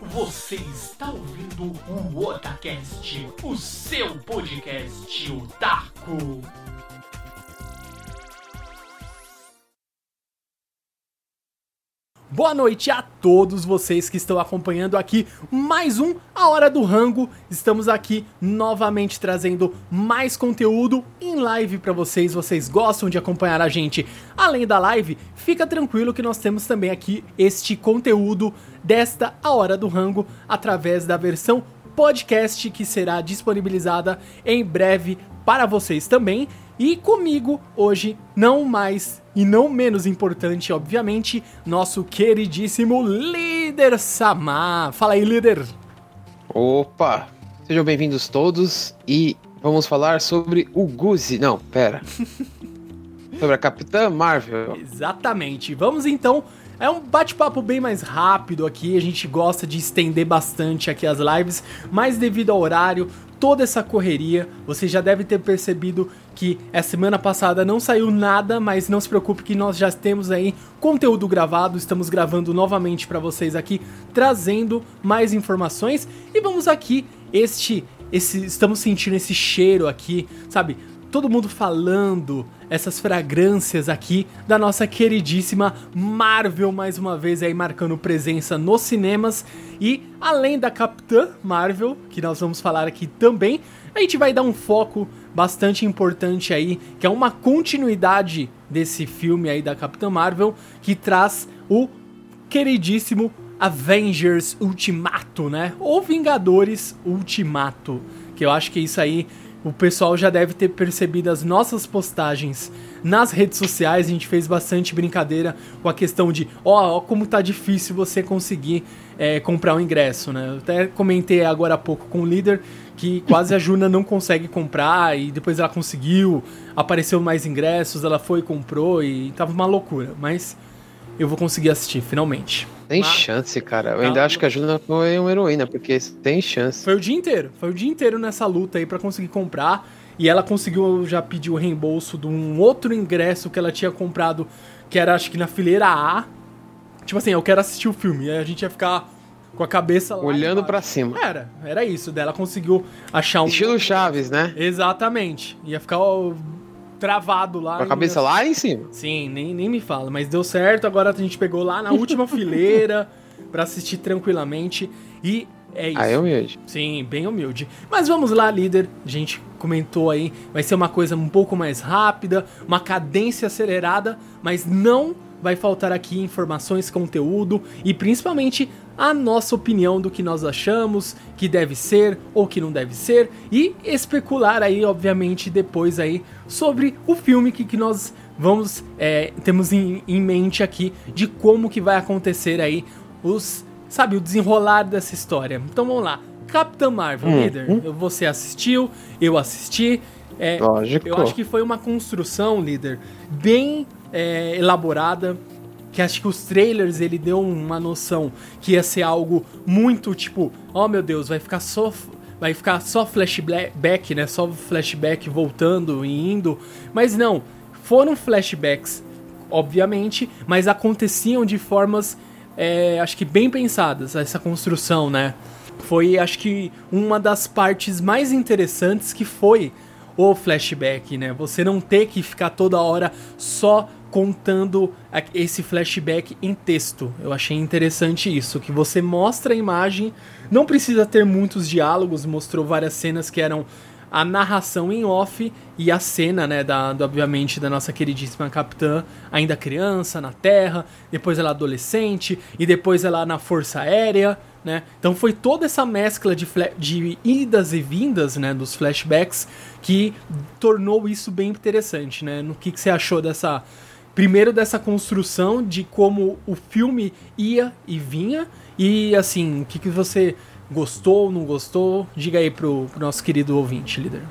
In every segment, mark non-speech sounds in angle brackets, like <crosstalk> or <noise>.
Você está ouvindo o Otacast, o seu podcast otaku. Boa noite a todos vocês que estão acompanhando aqui mais um A Hora do Rango. Estamos aqui novamente trazendo mais conteúdo em live para vocês. Vocês gostam de acompanhar a gente além da live? Fica tranquilo que nós temos também aqui este conteúdo desta A Hora do Rango através da versão podcast que será disponibilizada em breve para vocês também. E comigo hoje, não mais e não menos importante, obviamente, nosso queridíssimo líder Samar. Fala aí, líder. Opa! Sejam bem-vindos todos e vamos falar sobre o Guzi. Não, pera. <laughs> sobre a Capitã Marvel. Exatamente. Vamos então é um bate-papo bem mais rápido aqui, a gente gosta de estender bastante aqui as lives, mas devido ao horário, toda essa correria, você já deve ter percebido que a semana passada não saiu nada, mas não se preocupe que nós já temos aí conteúdo gravado, estamos gravando novamente para vocês aqui, trazendo mais informações e vamos aqui este esse estamos sentindo esse cheiro aqui, sabe? Todo mundo falando essas fragrâncias aqui da nossa queridíssima Marvel mais uma vez aí marcando presença nos cinemas e além da Capitã Marvel, que nós vamos falar aqui também, a gente vai dar um foco bastante importante aí, que é uma continuidade desse filme aí da Capitã Marvel, que traz o queridíssimo Avengers Ultimato, né? Ou Vingadores Ultimato, que eu acho que isso aí o pessoal já deve ter percebido as nossas postagens nas redes sociais. A gente fez bastante brincadeira com a questão de, ó, oh, como tá difícil você conseguir é, comprar o um ingresso, né? Eu até comentei agora há pouco com o líder que quase a Juna não consegue comprar e depois ela conseguiu, apareceu mais ingressos, ela foi e comprou e tava uma loucura, mas eu vou conseguir assistir finalmente. Tem Mas... chance, cara. Eu ainda acho que a Juna foi uma heroína, porque tem chance. Foi o dia inteiro. Foi o dia inteiro nessa luta aí para conseguir comprar. E ela conseguiu já pedir o reembolso de um outro ingresso que ela tinha comprado, que era acho que na fileira A. Tipo assim, eu quero assistir o filme. Aí a gente ia ficar com a cabeça lá. Olhando para cima. Era, era isso. Dela conseguiu achar um. Estilo Chaves, né? Exatamente. Ia ficar travado lá. Com a cabeça lá em cima? Sim, nem, nem me fala. Mas deu certo, agora a gente pegou lá na última <laughs> fileira para assistir tranquilamente. E é isso. Aí é humilde. Sim, bem humilde. Mas vamos lá, líder. A gente comentou aí, vai ser uma coisa um pouco mais rápida, uma cadência acelerada, mas não vai faltar aqui informações, conteúdo e principalmente a nossa opinião do que nós achamos que deve ser ou que não deve ser e especular aí, obviamente, depois aí sobre o filme que, que nós vamos é, temos em, em mente aqui de como que vai acontecer aí os sabe o desenrolar dessa história. Então vamos lá, Capitã Marvel, hum, líder, hum. você assistiu, eu assisti. É, Lógico. Eu acho que foi uma construção, líder, bem é, elaborada que acho que os trailers ele deu uma noção que ia ser algo muito tipo, oh meu Deus, vai ficar só vai ficar só flashback, né? Só flashback voltando e indo, mas não, foram flashbacks, obviamente, mas aconteciam de formas é, acho que bem pensadas essa construção, né? Foi acho que uma das partes mais interessantes que foi o flashback, né? Você não ter que ficar toda hora só contando esse flashback em texto. Eu achei interessante isso, que você mostra a imagem, não precisa ter muitos diálogos, mostrou várias cenas que eram a narração em off e a cena, né, da, do, obviamente, da nossa queridíssima capitã, ainda criança, na Terra, depois ela adolescente, e depois ela na Força Aérea, né? Então foi toda essa mescla de, de idas e vindas, né, dos flashbacks, que tornou isso bem interessante, né? No que, que você achou dessa primeiro dessa construção de como o filme ia e vinha e assim, o que, que você gostou, não gostou? Diga aí pro, pro nosso querido ouvinte, líder.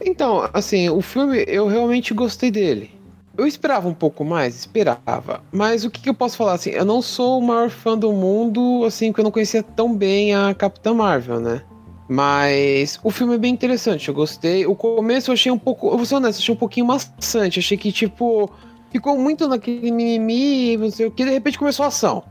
Então, assim, o filme eu realmente gostei dele. Eu esperava um pouco mais, esperava. Mas o que, que, eu posso falar assim? Eu não sou o maior fã do mundo, assim, que eu não conhecia tão bem a Capitã Marvel, né? Mas o filme é bem interessante, eu gostei. O começo eu achei um pouco, eu vou ser honesto, achei um pouquinho maçante. Achei que, tipo, ficou muito naquele mimimi, não sei o que, de repente começou a ação.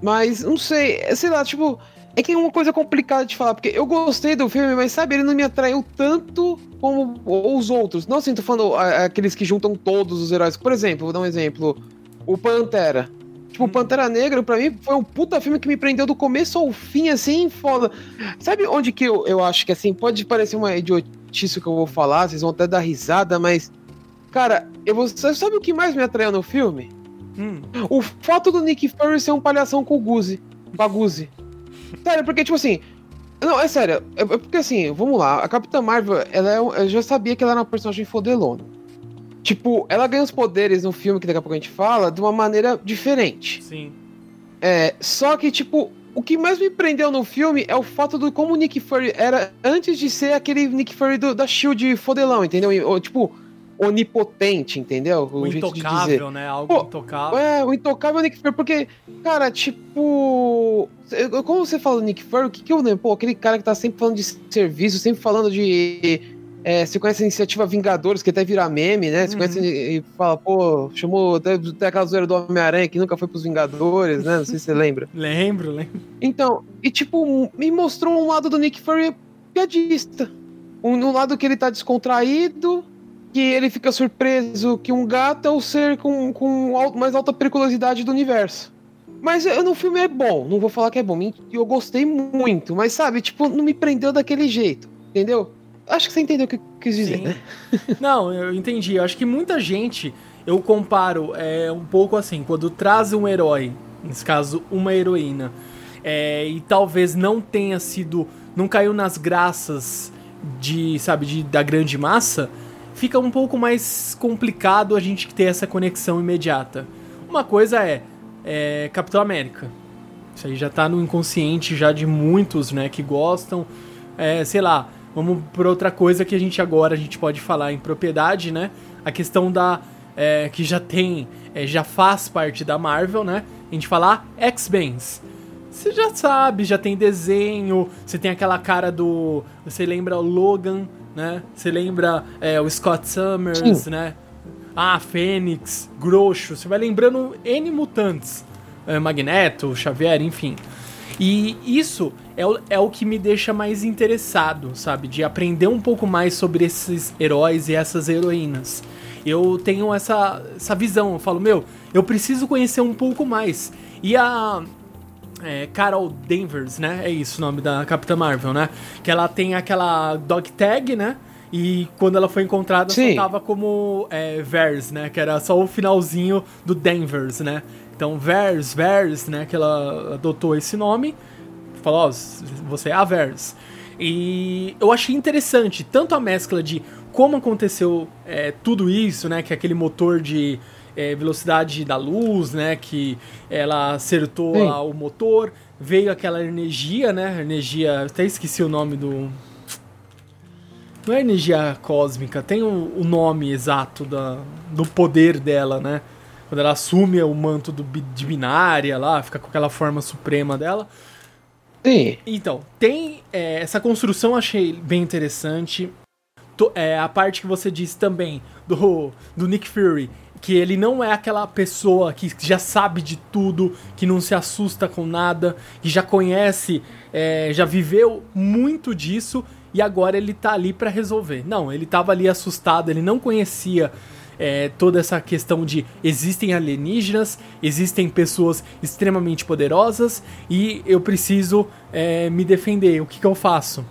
Mas, não sei, sei lá, tipo, É que é uma coisa complicada de falar, porque eu gostei do filme, mas sabe, ele não me atraiu tanto como os outros. Não assim, tô falando aqueles que juntam todos os heróis. Por exemplo, vou dar um exemplo. O Pantera. Tipo, hum. Pantera Negra, pra mim, foi um puta filme que me prendeu do começo ao fim, assim, foda. Sabe onde que eu, eu acho que, assim, pode parecer uma idiotice que eu vou falar, vocês vão até dar risada, mas. Cara, eu vou, sabe o que mais me atraiu no filme? Hum. O fato do Nick Fury ser um palhação com o Guzi. Com a Guzi. <laughs> Sério, porque, tipo assim. Não, é sério. É, é porque assim, vamos lá. A Capitã Marvel, ela é, eu já sabia que ela era uma personagem fodelona. Tipo, ela ganha os poderes no filme, que daqui a pouco a gente fala, de uma maneira diferente. Sim. É, só que, tipo, o que mais me prendeu no filme é o fato do como o Nick Fury era antes de ser aquele Nick Fury do, da Shield fodelão, entendeu? Ou, tipo, onipotente, entendeu? O, o intocável, né? Algo Pô, intocável. É, o intocável Nick Fury, porque, cara, tipo. Como você fala do Nick Fury, o que, que eu lembro? Pô, aquele cara que tá sempre falando de serviço, sempre falando de. É, você conhece a iniciativa Vingadores, que até vira meme, né? Você uhum. conhece e fala, pô, chamou até, até aquela zoeira do Homem-Aranha que nunca foi pros Vingadores, né? Não sei se você lembra. <laughs> lembro, lembro. Então, e tipo, me mostrou um lado do Nick Fury piadista. Um, um lado que ele tá descontraído, que ele fica surpreso que um gato é o ser com, com mais alta periculosidade do universo. Mas eu, no filme é bom, não vou falar que é bom, eu gostei muito, mas sabe, tipo, não me prendeu daquele jeito, entendeu? Acho que você entendeu o que eu quis dizer, Sim. né? não, eu entendi. Eu acho que muita gente, eu comparo é, um pouco assim, quando traz um herói, nesse caso, uma heroína, é, e talvez não tenha sido, não caiu nas graças de, sabe, de, da grande massa, fica um pouco mais complicado a gente ter essa conexão imediata. Uma coisa é, é Capitão América. Isso aí já tá no inconsciente já de muitos, né, que gostam. É, sei lá, vamos por outra coisa que a gente agora a gente pode falar em propriedade, né? A questão da é, que já tem, é, já faz parte da Marvel, né? A gente falar X-Bens. Você já sabe, já tem desenho, você tem aquela cara do, você lembra o Logan né? Você lembra é, o Scott Summers, Sim. né? Ah, Fênix, Groxo, você vai lembrando N mutantes. É, Magneto, Xavier, enfim. E isso é o, é o que me deixa mais interessado, sabe? De aprender um pouco mais sobre esses heróis e essas heroínas. Eu tenho essa, essa visão, eu falo, meu, eu preciso conhecer um pouco mais. E a, é, Carol Danvers, né? É isso o nome da Capitã Marvel, né? Que ela tem aquela dog tag, né? E quando ela foi encontrada, Sim. só tava como é, Vers, né? Que era só o finalzinho do Danvers, né? Então, Vers, Vers, né? Que ela adotou esse nome. Falou, ó, oh, você é a Vers. E eu achei interessante tanto a mescla de como aconteceu é, tudo isso, né? Que é aquele motor de é, velocidade da luz, né? Que ela acertou o motor, veio aquela energia, né? Energia, até esqueci o nome do. Não é energia cósmica, tem o, o nome exato da, do poder dela, né? Quando ela assume o manto do, de binária lá, fica com aquela forma suprema dela. Sim. Então, tem é, essa construção, achei bem interessante. To, é, a parte que você disse também do, do Nick Fury, que ele não é aquela pessoa que já sabe de tudo, que não se assusta com nada, que já conhece, é, já viveu muito disso e agora ele tá ali para resolver. Não, ele tava ali assustado, ele não conhecia é, toda essa questão de existem alienígenas, existem pessoas extremamente poderosas e eu preciso é, me defender. O que, que eu faço?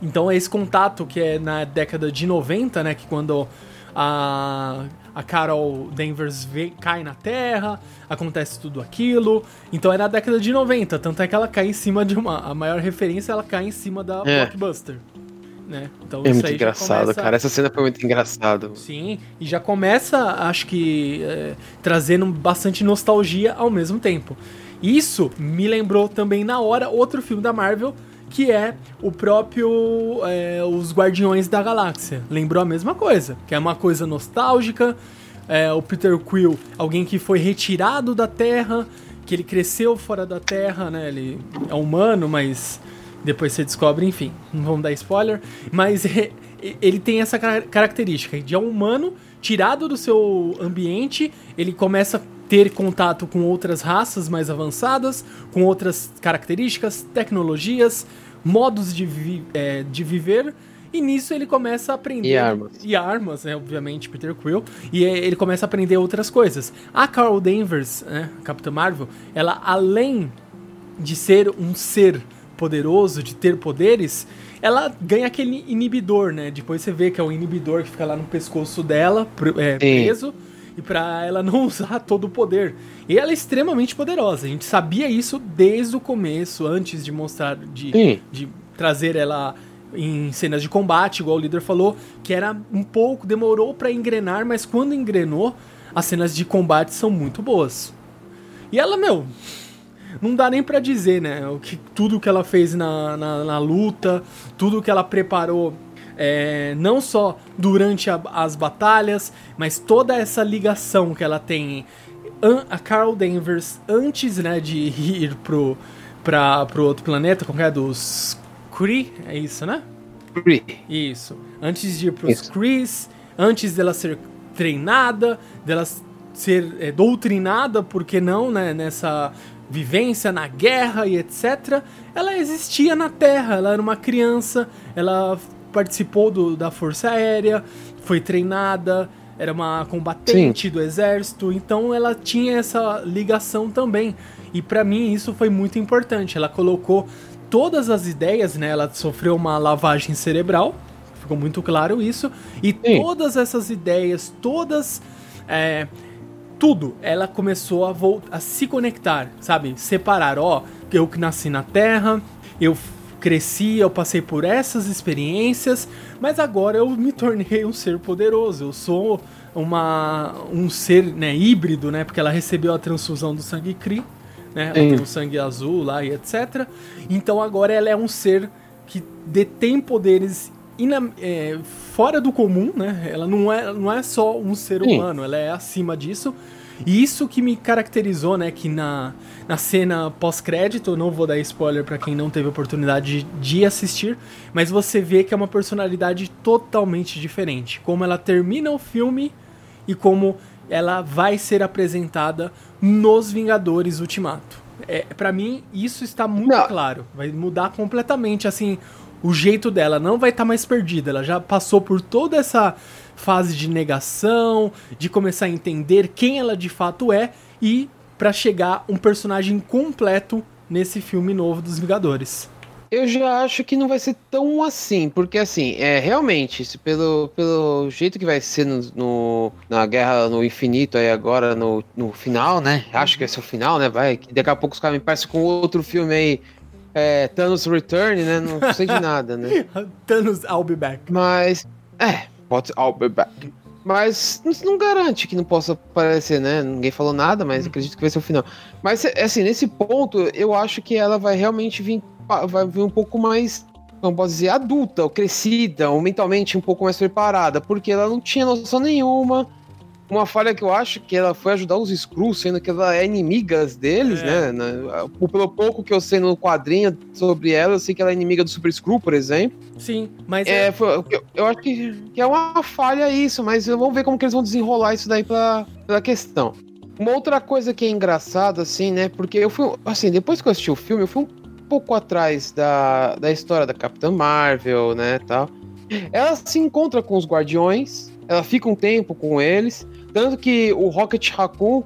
Então é esse contato que é na década de 90, né? Que quando a a Carol Danvers vê, cai na Terra, acontece tudo aquilo. Então é na década de 90, tanto é que ela cai em cima de uma. A maior referência ela cai em cima da é. Blockbuster. Né? Então, é muito engraçado, começa... cara. Essa cena foi muito engraçada. Sim, e já começa, acho que, é, trazendo bastante nostalgia ao mesmo tempo. Isso me lembrou também na hora outro filme da Marvel que é o próprio é, Os Guardiões da Galáxia. Lembrou a mesma coisa, que é uma coisa nostálgica. É, o Peter Quill, alguém que foi retirado da Terra, que ele cresceu fora da Terra, né? Ele é humano, mas depois você descobre, enfim, não vamos dar spoiler. Mas ele tem essa característica de é um humano tirado do seu ambiente, ele começa ter contato com outras raças mais avançadas, com outras características, tecnologias, modos de, vi é, de viver. E nisso ele começa a aprender. E armas. E armas, né? Obviamente, Peter Quill. E é, ele começa a aprender outras coisas. A Carol Danvers, né? Capitã Marvel, ela além de ser um ser poderoso, de ter poderes, ela ganha aquele inibidor, né? Depois você vê que é o inibidor que fica lá no pescoço dela, é, preso, e pra ela não <laughs> usar todo o poder. E ela é extremamente poderosa. A gente sabia isso desde o começo, antes de mostrar, de, de trazer ela em cenas de combate, igual o líder falou, que era um pouco, demorou para engrenar, mas quando engrenou, as cenas de combate são muito boas. E ela, meu, não dá nem para dizer, né? O que, tudo que ela fez na, na, na luta, tudo que ela preparou, é, não só durante a, as batalhas, mas toda essa ligação que ela tem. A Carol Danvers, antes né, de <laughs> ir pro, pra, pro outro planeta, como é? Dos Kree, é isso, né? Kree. Isso. Antes de ir pros Krees, antes dela ser treinada, dela ser é, doutrinada, por que não, né? Nessa vivência na guerra e etc. Ela existia na Terra, ela era uma criança, ela participou do, da Força Aérea, foi treinada, era uma combatente Sim. do exército, então ela tinha essa ligação também. E para mim isso foi muito importante. Ela colocou todas as ideias, né? Ela sofreu uma lavagem cerebral, ficou muito claro isso. E Sim. todas essas ideias, todas. É, tudo, ela começou a, a se conectar, sabe? Separar, ó, eu que nasci na Terra, eu cresci, eu passei por essas experiências, mas agora eu me tornei um ser poderoso. Eu sou uma um ser, né, híbrido, né, porque ela recebeu a transfusão do sangue Kree, né? Ela tem o sangue azul lá e etc. Então agora ela é um ser que detém poderes ina, é, fora do comum, né? Ela não é, não é só um ser Sim. humano, ela é acima disso. E isso que me caracterizou, né, que na, na cena pós-crédito, não vou dar spoiler para quem não teve oportunidade de, de assistir, mas você vê que é uma personalidade totalmente diferente. Como ela termina o filme e como ela vai ser apresentada nos Vingadores Ultimato. É, para mim, isso está muito não. claro. Vai mudar completamente, assim, o jeito dela não vai estar tá mais perdida. Ela já passou por toda essa fase de negação, de começar a entender quem ela de fato é e para chegar um personagem completo nesse filme novo dos Vingadores. Eu já acho que não vai ser tão assim, porque assim, é realmente, pelo, pelo jeito que vai ser no, no, na Guerra no Infinito aí agora, no, no final, né? Acho que vai ser o final, né? Vai, daqui a pouco os caras me parecem com outro filme aí é, Thanos Return, né? Não sei de nada, né? <laughs> Thanos, I'll be back. Mas, é, pode, I'll be back. Mas não, não, garante que não possa aparecer, né? Ninguém falou nada, mas acredito que vai ser o final. Mas, assim, nesse ponto, eu acho que ela vai realmente vir, vai vir um pouco mais, como posso dizer, adulta, ou crescida, ou mentalmente um pouco mais preparada, porque ela não tinha noção nenhuma uma falha que eu acho que ela foi ajudar os Skrulls, sendo que ela é inimiga deles, é. né? Pelo pouco que eu sei no quadrinho sobre ela, eu sei que ela é inimiga do Super Skrull, por exemplo. Sim, mas. É, é... Foi, eu, eu, acho que, que, é uma falha isso, mas vamos ver como que eles vão desenrolar isso daí pela, pela questão. Uma outra coisa que é engraçada, assim, né? Porque eu fui. Assim, depois que eu assisti o filme, eu fui um pouco atrás da, da história da Capitã Marvel, né? Tal. Ela se encontra com os Guardiões, ela fica um tempo com eles. Tanto que o Rocket Raccoon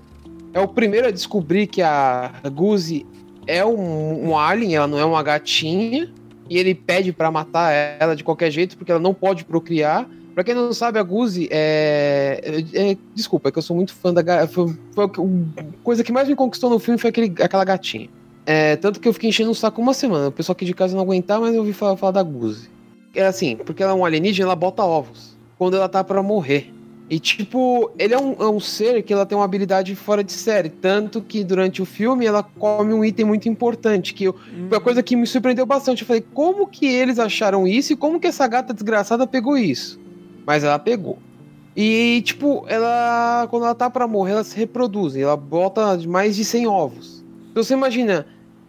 é o primeiro a descobrir que a Guzi é um, um alien, ela não é uma gatinha. E ele pede para matar ela de qualquer jeito, porque ela não pode procriar. Pra quem não sabe, a Guzi é, é, é. Desculpa, é que eu sou muito fã da. Foi, foi a coisa que mais me conquistou no filme foi aquele, aquela gatinha. É, tanto que eu fiquei enchendo o saco uma semana. O pessoal aqui de casa não aguentar, mas eu ouvi falar, falar da Guzi. É assim, porque ela é um alienígena, ela bota ovos. Quando ela tá para morrer. E, tipo, ele é um, é um, ser que ela tem uma habilidade fora de série. Tanto que durante o filme ela come um item muito importante. Que eu, uhum. foi a coisa que me surpreendeu bastante. Eu falei, como que eles acharam isso e como que essa gata desgraçada pegou isso? Mas ela pegou. E, tipo, ela. Quando ela tá pra morrer, ela se reproduz. Ela bota mais de 100 ovos. Então você imagina.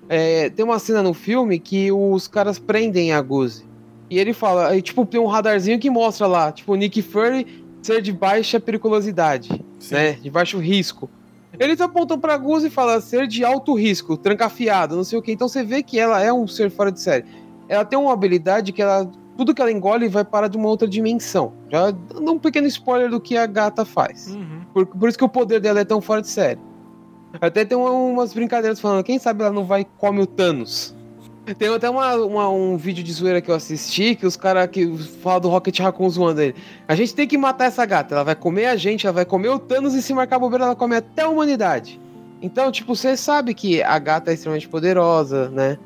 É, tem uma cena no filme que os caras prendem a Guzi. E ele fala, aí, tipo, tem um radarzinho que mostra lá, tipo, o Nick Fury ser de baixa periculosidade, Sim. né? De baixo risco. Eles apontam pra Gus e falam ser de alto risco, trancafiado, não sei o que. Então você vê que ela é um ser fora de série. Ela tem uma habilidade que ela. Tudo que ela engole vai parar de uma outra dimensão. Já dando um pequeno spoiler do que a gata faz. Uhum. Por, por isso que o poder dela é tão fora de série. Até tem uma- umas brincadeiras falando, quem sabe ela não vai e come o Thanos. Tem até uma, uma- um vídeo de zoeira que eu assisti, que os caras que falam do Rocket Raccoon zoando ele. A gente tem que matar essa gata, ela vai comer a gente, ela vai comer o Thanos e se marcar bobeira, ela come até a humanidade. Então, tipo, você sabe que a gata é extremamente poderosa, né?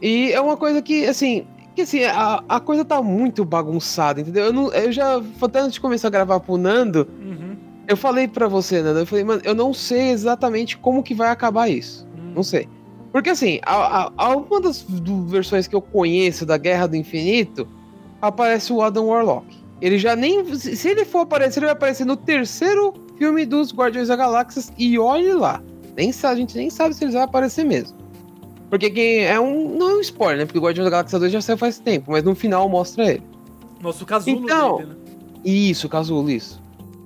E é uma coisa que, assim, que assim, a, a coisa tá muito bagunçada, entendeu? Eu, não, eu já, até antes de começar a gravar pro Nando, Uhum. eu falei pra você, Nando, eu falei, mano, eu não sei exatamente como que vai acabar isso. Uhum. Não sei. Porque assim, a, a, a- uma das do- versões que eu conheço da Guerra do Infinito, aparece o Adam Warlock. Ele já nem. Se ele for aparecer, ele vai aparecer no terceiro filme dos Guardiões da Galáxia e olhe lá. Nem sabe, a gente nem sabe se eles vão aparecer mesmo. Porque quem é um. Não é um spoiler, né? Porque o Guardiões da Galáxia 2 já saiu faz tempo, mas no final mostra ele. Nossa, o casulo Então, dele, né? Isso, Casulo, isso.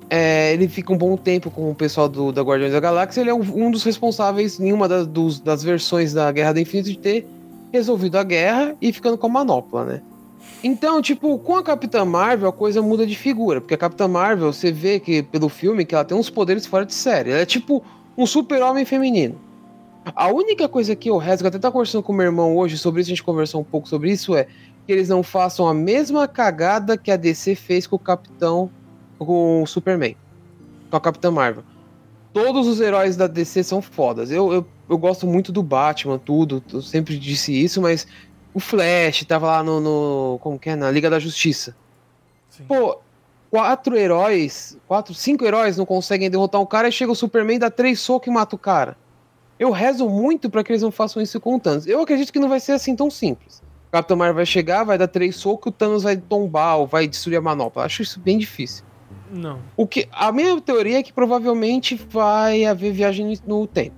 É, ele fica um bom tempo com o pessoal do, da Guardiões da Galáxia. Ele é um, um dos responsáveis em uma das, dos- das versões da Guerra do Infinito de ter resolvido a guerra e ficando com a manopla, né? Então, tipo, com a Capitã Marvel a coisa muda de figura, porque a Capitã Marvel, você vê que pelo filme que ela tem uns poderes fora de série. Ela é tipo um super-homem feminino. A única coisa que eu rezo, que eu até tava conversando com meu irmão hoje sobre isso, a gente conversou um pouco sobre isso, é que eles não façam a mesma cagada que a DC fez com o Capitão, com o Superman, com a Capitã Marvel. Todos os heróis da DC são fodas. Eu, eu, eu gosto muito do Batman, tudo, eu sempre disse isso, mas o Flash tava lá no, no como que é, na Liga da Justiça. Sim. Pô, quatro heróis, quatro, cinco heróis não conseguem derrotar um cara e chega o Superman, dá três socos e mata o cara. Eu rezo muito pra que eles não façam isso com o Thanos. Eu acredito que não vai ser assim tão simples. O Capitão Marvel vai chegar, vai dar três socos, o Thanos vai tombar ou vai destruir a manopla. Acho isso bem difícil. Não. O que, a minha teoria é que provavelmente vai haver viagem no tempo.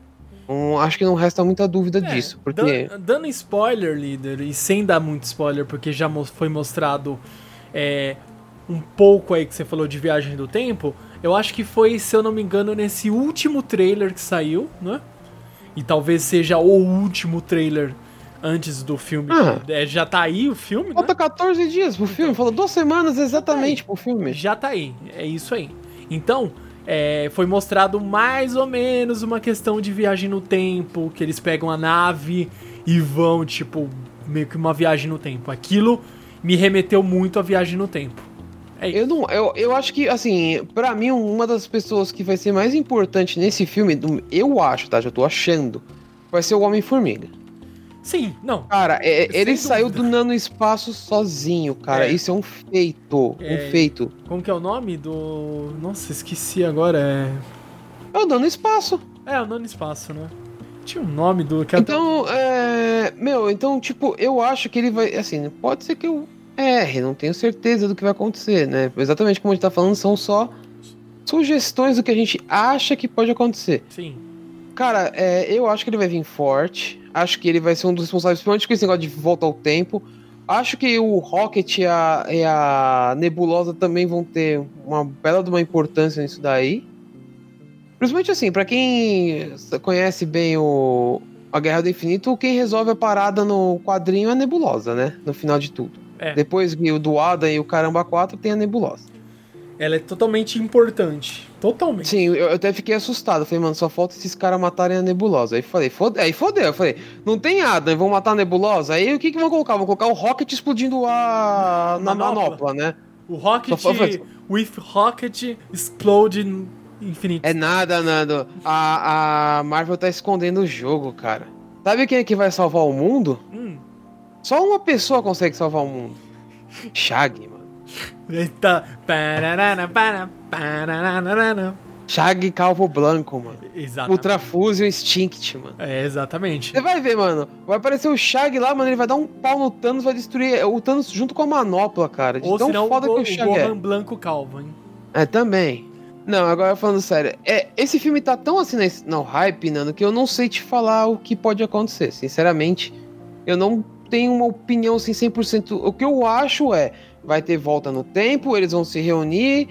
Acho que não resta muita dúvida É, disso, porque dan- dando spoiler, líder, e sem dar muito spoiler, porque já foi mostrado é, um pouco aí que você falou de viagem do tempo, eu acho que foi, se eu não me engano, nesse último trailer que saiu, né? E talvez seja o último trailer antes do filme. Ah. É, já tá aí o filme, né? falta 14 dias pro filme, falta duas semanas exatamente pro filme. Já tá aí, é isso aí. Então, é, foi mostrado mais ou menos uma questão de viagem no tempo, que eles pegam a nave e vão, tipo, meio que uma viagem no tempo. Aquilo me remeteu muito à viagem no tempo. É. Eu não, eu, eu acho que assim, pra mim uma das pessoas que vai ser mais importante nesse filme, eu acho, tá? Já tô achando, vai ser o Homem-Formiga. Sim, não. Cara, é- ele saiu do nano-espaço sozinho, cara. É. Isso é um feito, É. um feito. Como que é o nome do. Nossa, esqueci agora. É. É o nano-espaço. É, o Nano Espaço, né? Tinha um nome do. Que Então, é. Meu, então, tipo, eu acho que ele vai. Assim, pode ser que eu erre, não tenho certeza do que vai acontecer, né? Exatamente como a gente tá falando, são só sugestões do que a gente acha que pode acontecer. Sim. Cara, é, eu acho que ele vai vir forte. Acho que ele vai ser um dos responsáveis, principalmente com esse negócio de volta ao tempo. Acho que o Rocket e a, e a Nebulosa também vão ter uma bela de uma importância nisso daí. Principalmente assim, pra quem conhece bem o a Guerra do Infinito, quem resolve a parada no quadrinho é a Nebulosa, né? No final de tudo. É. Depois que o do Adam e o Caramba 4 tem a Nebulosa. Ela é totalmente importante. Totalmente. Sim, eu, até fiquei assustado. Falei, mano, só falta esses caras matarem a nebulosa. Aí falei, fode, aí fodeu. Eu falei, não tem nada, vão matar a nebulosa. Aí o que, que vão colocar? Vão colocar o Rocket explodindo a. na Manopla. né? O Rocket. Só fa- With Rocket Explode Infinite. É nada, Nando. A, a Marvel tá escondendo o jogo, cara. Sabe quem é que vai salvar o mundo? Hum. Só uma pessoa consegue salvar o mundo. Shag, mano. Pararana. Shag Calvo Blanco, mano. Exatamente. Ultra Fusion Instinct, mano. É, exatamente. Você vai ver, mano. Vai aparecer o Shag lá, mano. Ele vai dar um pau no Thanos, vai destruir o Thanos junto com a manopla, cara. De Ou tão senão o, foda Go- que o o Shag Gohan é. Blanco Calvo, hein? É, também. Não, agora falando sério. É, esse filme tá tão assim no hype, Nando, que eu não sei te falar o que pode acontecer. Sinceramente, eu não tenho uma opinião assim 100%. O que eu acho é, vai ter volta no tempo, eles vão se reunir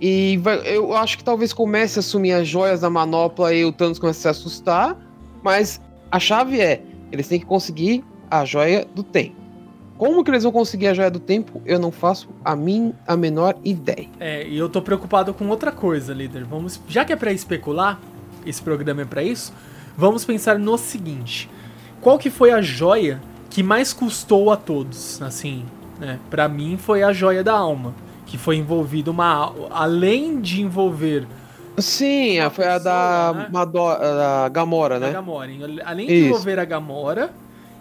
E vai, eu acho que talvez comece a assumir as joias da manopla e o Thanos comece a se assustar. Mas a chave é: eles têm que conseguir a joia do tempo. Como que eles vão conseguir a joia do tempo? Eu não faço a, mim, a menor ideia. É, e eu tô preocupado com outra coisa, líder. Vamos, já que é para especular, esse programa é para isso, vamos pensar no seguinte: qual que foi a joia que mais custou a todos? Assim, né? Para mim foi a joia da alma, que foi envolvida uma além de envolver Sim, foi a da, né? Madora, da Gamora, né? Gamora. Além de Isso. envolver a Gamora,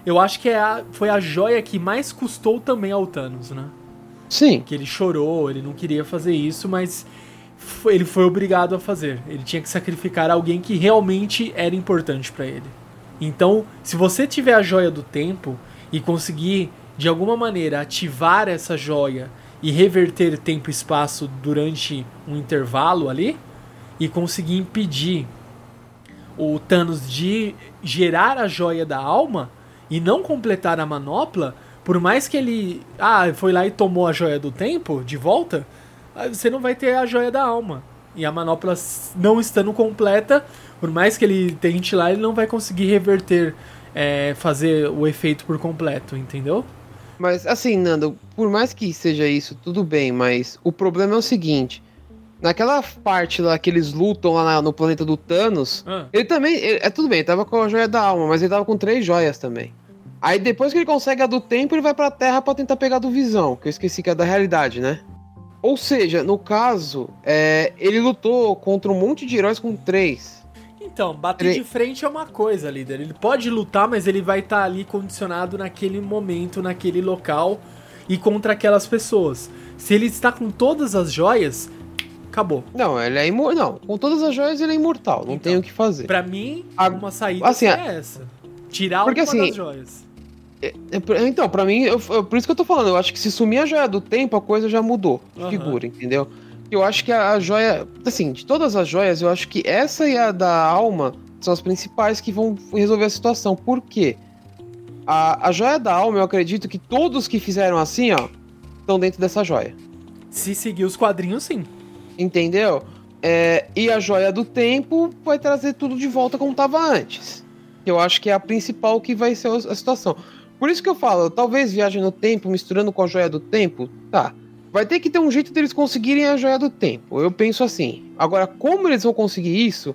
eu acho que é a, foi a joia que mais custou também ao Thanos, né? Sim. Que ele chorou, ele não queria fazer isso, mas foi, ele foi obrigado a fazer. Ele tinha que sacrificar alguém que realmente era importante para ele. Então, se você tiver a joia do tempo e conseguir de alguma maneira ativar essa joia e reverter tempo e espaço durante um intervalo ali, e conseguir impedir o Thanos de gerar a joia da alma e não completar a manopla, por mais que ele ah, foi lá e tomou a joia do tempo de volta, ah, você não vai ter a joia da alma. E a manopla não estando completa, por mais que ele tente lá, ele não vai conseguir reverter, é, fazer o efeito por completo, entendeu? Mas assim, Nando, por mais que seja isso, tudo bem, mas o problema é o seguinte: Naquela parte lá que eles lutam lá no planeta do Thanos, ah. ele também. Ele, é tudo bem, ele tava com a joia da alma, mas ele tava com três joias também. Aí depois que ele consegue a do tempo, ele vai pra Terra para tentar pegar do visão, que eu esqueci que é da realidade, né? Ou seja, no caso, é, ele lutou contra um monte de heróis com três. Então, bater de frente é uma coisa, líder. Ele pode lutar, mas ele vai estar tá ali condicionado naquele momento, naquele local e contra aquelas pessoas. Se ele está com todas as joias, acabou. Não, ele é imortal. Não, com todas as joias ele é imortal, não então, tem o que fazer. Para mim, a... uma saída assim, é essa. Tirar porque, uma assim, das joias. É, é, então, para mim, eu, eu, por isso que eu tô falando, eu acho que se sumir a joia do tempo, a coisa já mudou de uhum. figura, entendeu? Eu acho que a, a joia, assim, de todas as joias, eu acho que essa e a da alma são as principais que vão resolver a situação. Por quê? A, a joia da alma, eu acredito que todos que fizeram assim, ó, estão dentro dessa joia. Se seguir os quadrinhos, sim. Entendeu? É, e a joia do tempo vai trazer tudo de volta como estava antes. Eu acho que é a principal que vai ser a situação. Por isso que eu falo, talvez viagem no tempo misturando com a joia do tempo, tá. Vai ter que ter um jeito deles conseguirem a joia do tempo. Eu penso assim. Agora, como eles vão conseguir isso?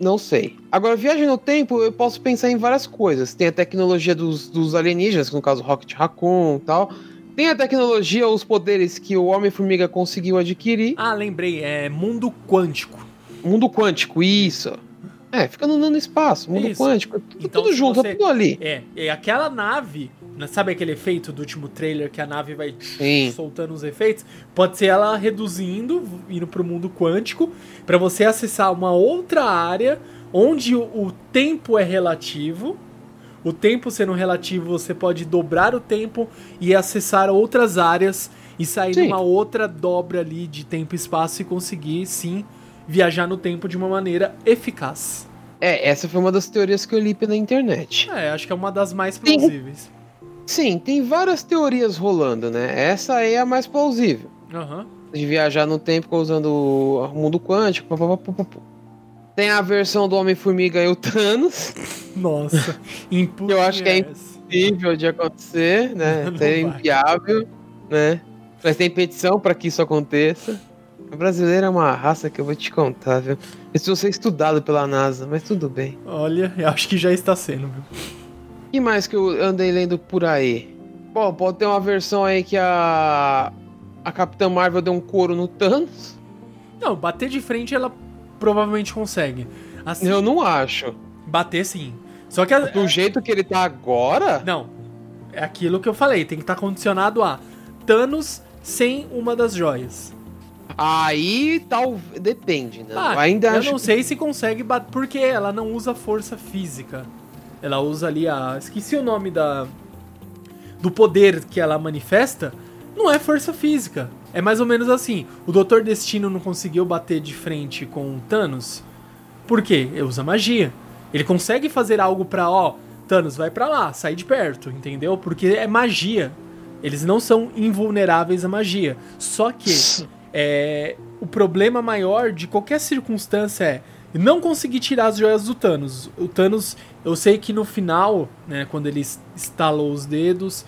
Não sei. Agora, viagem no tempo, eu posso pensar em várias coisas. Tem a tecnologia dos, dos alienígenas, no caso Rocket Raccoon e tal. Tem a tecnologia, os poderes que o Homem-Formiga conseguiu adquirir. Ah, lembrei, é mundo quântico. Mundo quântico, isso. É, fica no nano-espaço, mundo isso. quântico, tudo, então, tudo junto, você... tudo ali. É, é aquela nave, sabe aquele efeito do último trailer que a nave vai Sim. soltando os efeitos? Pode ser ela reduzindo, indo pro mundo quântico, para você acessar uma outra área onde o, tempo é relativo o tempo sendo relativo, você pode dobrar o tempo e acessar outras áreas e sair sim. numa outra dobra ali de tempo e espaço e conseguir sim viajar no tempo de uma maneira eficaz. É, essa foi uma das teorias que eu li pela internet. É, acho que é uma das mais plausíveis. Sim, tem várias teorias rolando, né? Essa é a mais plausível. Uhum. De viajar no tempo usando o mundo quântico. Tem a versão do Homem-Formiga e o Thanos. Nossa, impossível. Eu acho que é impossível de acontecer, né? <laughs> é inviável, né? Mas tem petição para que isso aconteça. O brasileiro é uma raça que eu vou te contar, viu? Isso ser estudado pela NASA, mas tudo bem. Olha, eu acho que já está sendo, viu? O que mais que eu andei lendo por aí? Bom, pode ter uma versão aí que a. A Capitã Marvel deu um couro no Thanos. Não, bater de frente ela provavelmente consegue. Assim, eu não acho. Bater sim. Só que a, do jeito que ele tá agora? Não. É aquilo que eu falei, tem que estar tá condicionado a Thanos sem uma das joias. Aí tal depende, né? Ah, Ainda eu acho... não sei se consegue bater porque ela não usa força física. Ela usa ali a esqueci o nome da do poder que ela manifesta, não é força física. É mais ou menos assim. O Doutor Destino não conseguiu bater de frente com o Thanos. Por quê? Ele usa magia. Ele consegue fazer algo pra, ó, Thanos, vai pra lá, sai de perto, entendeu? Porque é magia. Eles não são invulneráveis à magia. Só que <laughs> é, o problema maior de qualquer circunstância é não conseguir tirar as joias do Thanos. O Thanos, eu sei que no final, né, quando ele estalou os dedos,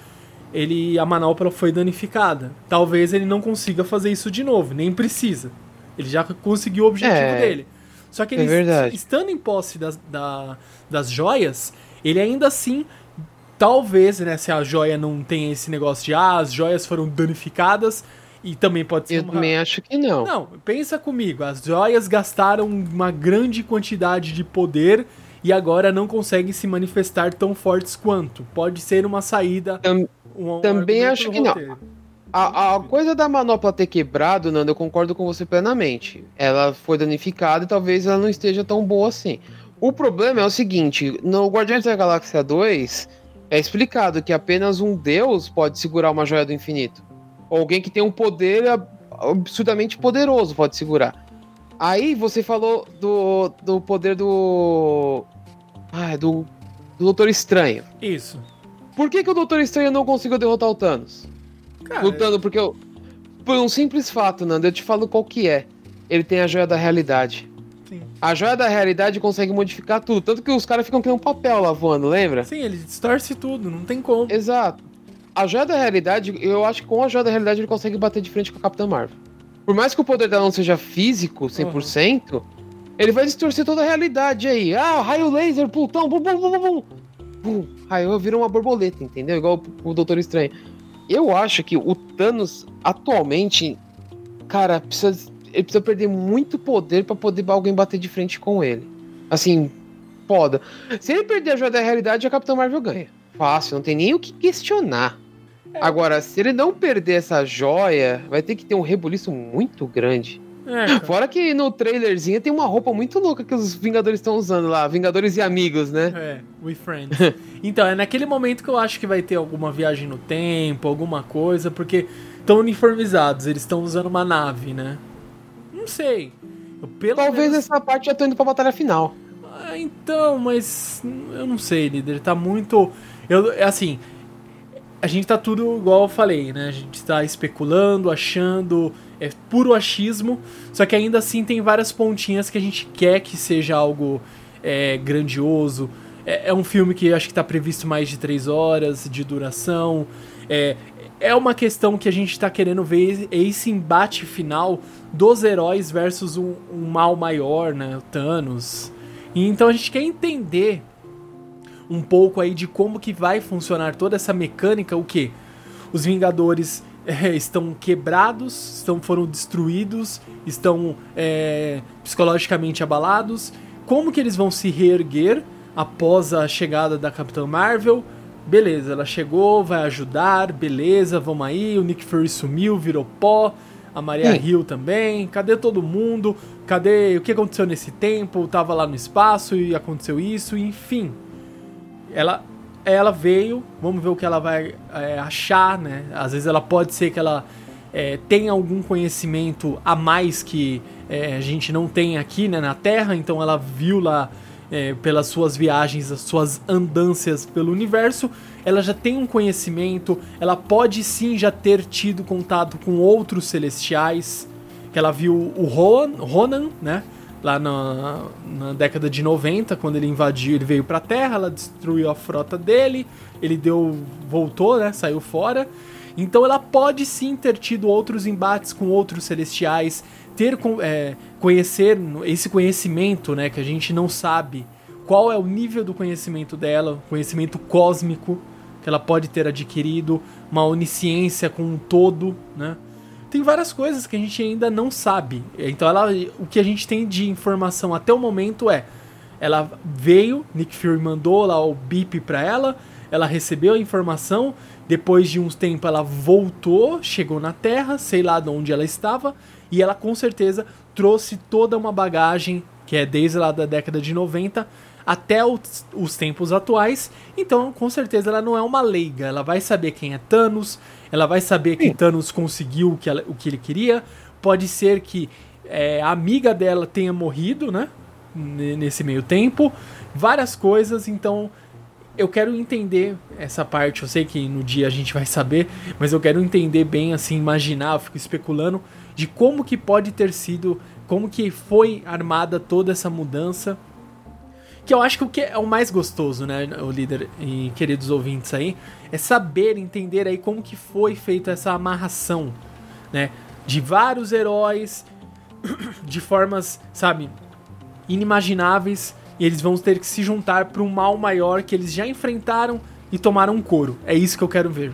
ele a manopla foi danificada. Talvez ele não consiga fazer isso de novo, nem precisa. Ele já conseguiu o objetivo é, dele. Só que ele, é estando em posse das, da, das joias, ele ainda assim, talvez, né, se a joia não tem esse negócio de ah, as joias foram danificadas, e também pode ser Eu uma... também acho que não. Não, pensa comigo, as joias gastaram uma grande quantidade de poder e agora não conseguem se manifestar tão fortes quanto. Pode ser uma saída. Tam um também acho que não. A, a, coisa da manopla ter quebrado, Nando, eu concordo com você plenamente. Ela foi danificada e talvez ela não esteja tão boa assim. O problema é o seguinte: no Guardiões da Galáxia 2 é explicado que apenas um deus pode segurar uma joia do infinito. Alguém que tem um poder absurdamente poderoso pode segurar. Aí você falou do, do poder do. Ah, do, do Doutor Estranho. Isso. Por que, que o Doutor Estranho não conseguiu derrotar o Thanos? Cara, Lutando, porque eu. Por um simples fato, Nando, eu te falo qual que é. Ele tem a joia da realidade. Sim. A joia da realidade consegue modificar tudo. Tanto que os caras ficam com um papel lá voando, lembra? Sim, ele distorce tudo, não tem como. Exato a joia da realidade, eu acho que com a joia da realidade ele consegue bater de frente com a Capitã Marvel. Por mais que o poder dela não seja físico, 100%, uhum. ele vai distorcer toda a realidade aí. Ah, raio laser, pultão, bum, bum, bum, bum. bum. Raio vira uma borboleta, entendeu? Igual o Doutor Estranho. Eu acho que o Thanos, atualmente, cara, precisa, ele precisa perder muito poder para poder alguém bater de frente com ele. Assim, foda. Se ele perder a joia da realidade, a Capitã Marvel ganha fácil, não tem nem o que questionar. É. Agora, se ele não perder essa joia, vai ter que ter um rebuliço muito grande. É, <laughs> Fora que no trailerzinho tem uma roupa muito louca que os Vingadores estão usando lá. Vingadores e amigos, né? É, we friends. <laughs> então, é naquele momento que eu acho que vai ter alguma viagem no tempo, alguma coisa, porque estão uniformizados, eles estão usando uma nave, né? Não sei. Eu, Talvez menos... essa parte já tô indo pra batalha final. Ah, então, mas eu não sei, líder. Tá muito. Eu, é assim, a gente tá tudo igual eu falei, né? A gente tá especulando, achando, é puro achismo, só que ainda assim tem várias pontinhas que a gente quer que seja algo é, grandioso. É, é, um filme que acho que tá previsto mais de três horas de duração. É, é uma questão que a gente tá querendo ver esse embate final dos heróis versus um, um mal maior, né? O Thanos. E então a gente quer entender um pouco aí de como que vai funcionar toda essa mecânica, o que? Os Vingadores é, <laughs> estão quebrados, estão, foram destruídos, estão é, psicologicamente abalados. Como que eles vão se reerguer após a chegada da Capitã Marvel? Beleza, ela chegou, vai ajudar, beleza, vamos aí. O Nick Fury sumiu, virou pó. A Maria Hill também. Cadê todo mundo? Cadê o que aconteceu nesse tempo? Tava lá no espaço e aconteceu isso, enfim ela ela veio, vamos ver o que ela vai é, achar, né? Às vezes ela pode ser que ela é, tenha algum conhecimento a mais que é, a gente não tem aqui né, na Terra, então ela viu lá é, pelas suas viagens, as suas andâncias pelo universo, ela já tem um conhecimento, ela pode sim já ter tido contato com outros celestiais, que ela viu o Ronan, né? Lá na, na, década de 90, quando ele invadiu, ele veio pra Terra, ela destruiu a frota dele, ele deu. voltou, né? Saiu fora. Então ela pode sim ter tido outros embates com outros celestiais, ter é, conhecer esse conhecimento, né? Que a gente não sabe qual é o nível do conhecimento dela, conhecimento cósmico que ela pode ter adquirido, uma onisciência com um todo, né? Tem várias coisas que a gente ainda não sabe. Então ela, o que a gente tem de informação até o momento é ela veio, Nick Fury mandou lá o bip para ela, ela recebeu a informação, depois de uns tempo ela voltou, chegou na Terra, sei lá de onde ela estava, e ela com certeza trouxe toda uma bagagem que é desde lá da década de 90 até os, os tempos atuais. Então, com certeza, ela não é uma leiga. Ela vai saber quem é Thanos, ela vai saber que Sim. Thanos conseguiu o que, ela, o que ele queria. Pode ser que é, a amiga dela tenha morrido, né? Nesse meio tempo. Várias coisas, então eu quero entender essa parte. Eu sei que no dia a gente vai saber, mas eu quero entender bem, assim, imaginar, eu fico especulando de como que pode ter sido, como que foi armada toda essa mudança. Que eu acho que o que é o mais gostoso, né, o líder e queridos ouvintes aí, é saber, entender aí como que foi feita essa amarração, né, de vários heróis de formas, sabe, inimagináveis e eles vão ter que se juntar para um mal maior que eles já enfrentaram e tomaram um couro. É isso que eu quero ver.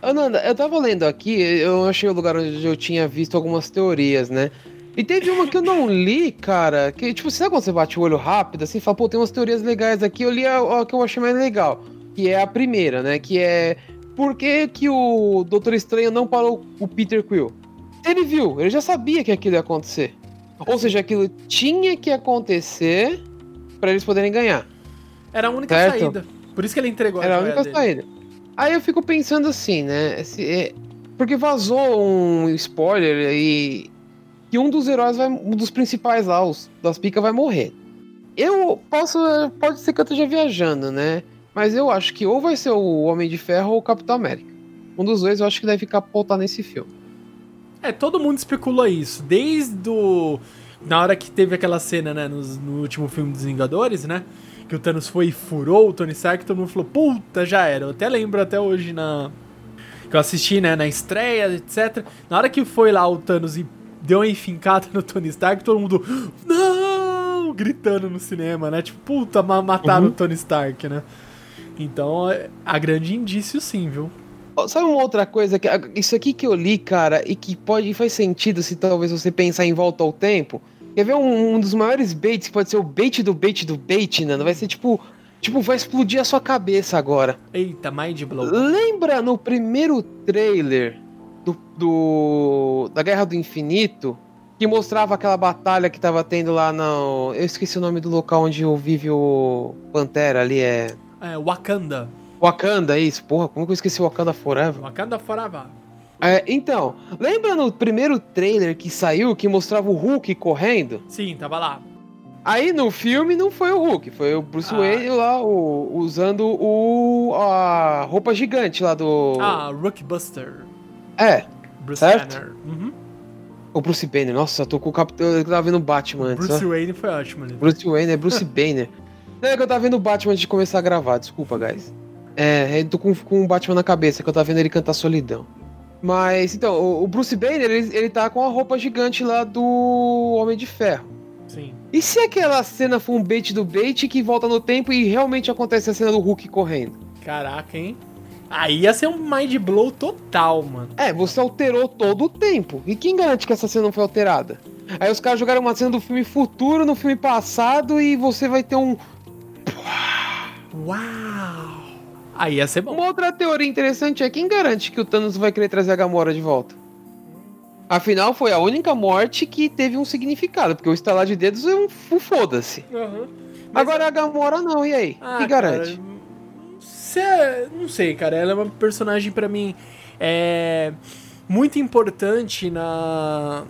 Ananda, eu tava lendo aqui, eu achei o lugar onde eu tinha visto algumas teorias, né? E teve uma que eu não li, cara, que, tipo, sabe quando você bate o olho rápido, assim, fala, pô, tem umas teorias legais aqui, eu li a, a que eu achei mais legal, que é a primeira, né, que é por que, que o Doutor Estranho não parou o Peter Quill? Ele viu, ele já sabia que aquilo ia acontecer. Ou seja, aquilo tinha que acontecer para eles poderem ganhar. Era a única Certo. saída. Por isso que ele entregou Era a joia única dele. saída. Aí eu fico pensando assim, né? se- é, porque vazou um spoiler aí que um dos heróis vai. Um dos principais lá, os das picas, vai morrer. Eu posso. Pode ser que eu esteja viajando, né? Mas eu acho que ou vai ser o Homem de Ferro ou o Capitão América. Um dos dois eu acho que deve ficar pautar nesse filme. É, todo mundo especula isso. Desde o. Na hora que teve aquela cena, né, nos- no, último filme dos Vingadores, né? Que o Thanos foi e furou o Tony Stark, todo mundo falou, puta, já era. Eu até lembro até hoje na. Que eu assisti, né, na estreia, etc. Na hora que foi lá o Thanos e deu uma enfincada no Tony Stark, todo mundo. Não! Gritando no cinema, né? Tipo, puta, ma- mataram Uhum. o Tony Stark, né? Então, é- há grande indício sim, viu? Sabe uma outra coisa? que Isso aqui que eu li, cara, e que pode faz sentido se talvez você pensar em volta ao tempo. Quer ver um, um dos maiores baits, que pode ser o bait do bait do bait, Nando? Vai ser tipo. Tipo, vai explodir a sua cabeça agora. Eita, Mind Blow. Lembra no primeiro trailer do, do- da Guerra do Infinito? Que mostrava aquela batalha que tava tendo lá no. Eu esqueci o nome do local onde vive o Pantera ali, é. É, Wakanda. Wakanda, isso. Porra, como que eu esqueci Wakanda Forever? Wakanda Forever. É, então, lembra no primeiro trailer que saiu que mostrava o Hulk correndo? Sim, tava lá. Aí no filme não foi o Hulk, foi o Bruce Ah. Wayne lá o- usando o a roupa gigante lá do Ah, Rookbuster. É, Bruce Certo. Banner. Uhum. o Bruce Banner. Nossa, tô com o capitão, eu tava vendo o Batman antes. Bruce ó. Wayne foi ótimo ali. Bruce Wayne é Bruce Banner. Não, é que eu tava vendo o Batman antes de começar a gravar, desculpa, guys. É, eu tô com, com o Batman na cabeça, que eu tava vendo ele cantar Solidão. Mas, então, o, o Bruce Banner, ele, ele tá com a roupa gigante lá do Homem de Ferro. Sim. E se aquela cena for um bait do bait que volta no tempo e realmente acontece a cena do Hulk correndo? Caraca, hein? Aí ia ser um mind blow total, mano. É, você alterou todo o tempo. E quem garante que essa cena não foi alterada? Aí os caras jogaram uma cena do filme futuro no filme passado e você vai ter um. Uau! Aí ia ser bom. Uma outra teoria interessante é quem garante que o Thanos vai querer trazer a Gamora de volta? Afinal, foi a única morte que teve um significado, porque o estalar de dedos é um foda-se. Uhum. Agora a Gamora não, e aí? Ah, que garante? cara, cê- não sei, cara. Ela é uma personagem pra mim é muito importante na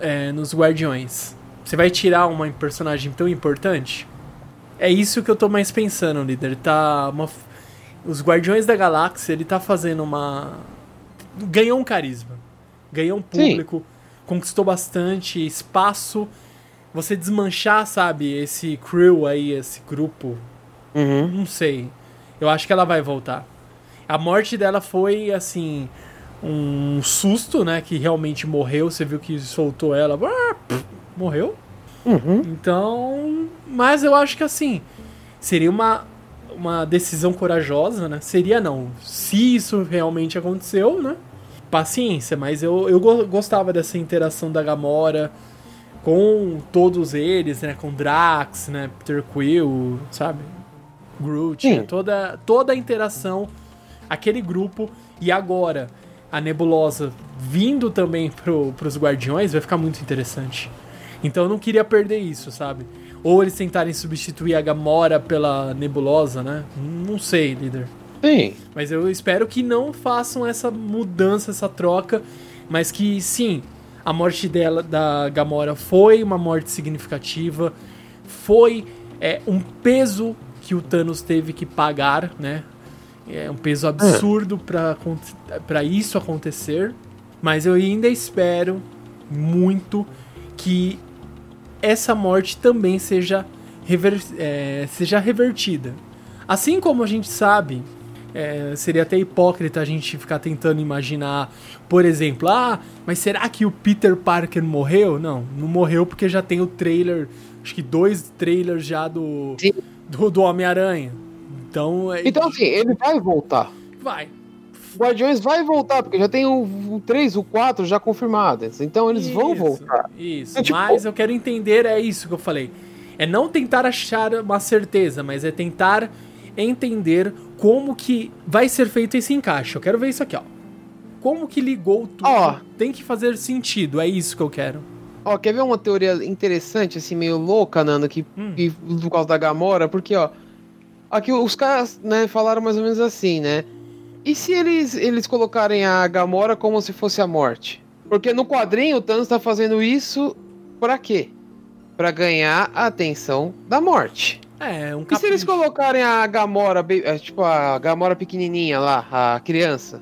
é, nos Guardiões. Você vai tirar uma personagem tão importante? É isso que eu tô mais pensando, líder. Tá uma, os Guardiões da Galáxia, ele tá fazendo uma ganhou um carisma, ganhou um Sim. público, conquistou bastante espaço. Você desmanchar, sabe, esse crew aí, esse grupo Uhum. não sei. Eu acho que ela vai voltar. A morte dela foi, assim, um susto, né? Que realmente morreu. Você viu que soltou ela. ah, Morreu. Uhum. Então. Mas eu acho que, assim, seria uma, uma decisão corajosa, né? Seria não. Se isso realmente aconteceu, né? Paciência, mas eu, eu go- gostava dessa interação da Gamora com todos eles, né? Com Drax, né? Peter Quill, sabe? Groot, Sim. né? toda, toda a interação, aquele grupo. E agora, a Nebulosa vindo também pro, pros Guardiões vai ficar muito interessante. Então eu não queria perder isso, sabe? Ou eles tentarem substituir a Gamora pela Nebulosa, né? Não sei, líder. Sim. Mas eu espero que não façam essa mudança, essa troca, mas que sim, a morte dela da Gamora foi uma morte significativa, foi é, um peso que o Thanos teve que pagar, né? É um peso absurdo pra para isso acontecer. Mas eu ainda espero muito que essa morte também seja, rever, é, seja revertida. Assim como a gente sabe, é, seria até hipócrita a gente ficar tentando imaginar, por exemplo, ah, mas será que o Peter Parker morreu? Não, não morreu porque já tem o trailer, acho que dois trailers já do, do, do Homem-Aranha. Então, é, então, assim, ele vai voltar. Vai. Guardiões vai voltar, porque já tem o, o 3, o 4 já confirmados. Então eles isso, vão voltar. Isso, é, tipo... mas eu quero entender, é isso que eu falei. É não tentar achar uma certeza, mas é tentar entender como que vai ser feito esse encaixe. Eu quero ver isso aqui, ó. Como que ligou tudo? Ó, tem que fazer sentido, é isso que eu quero. Ó, quer ver uma teoria interessante, assim, meio louca, Nando, que, hum. que por causa da Gamora? Porque, ó, aqui os caras, né, falaram mais ou menos assim, né? E se eles, eles colocarem a Gamora como se fosse a morte? Porque no quadrinho o Thanos tá fazendo isso pra quê? Pra ganhar a atenção da morte. É, um E se eles colocarem a Gamora, é, tipo a Gamora pequenininha lá, a criança,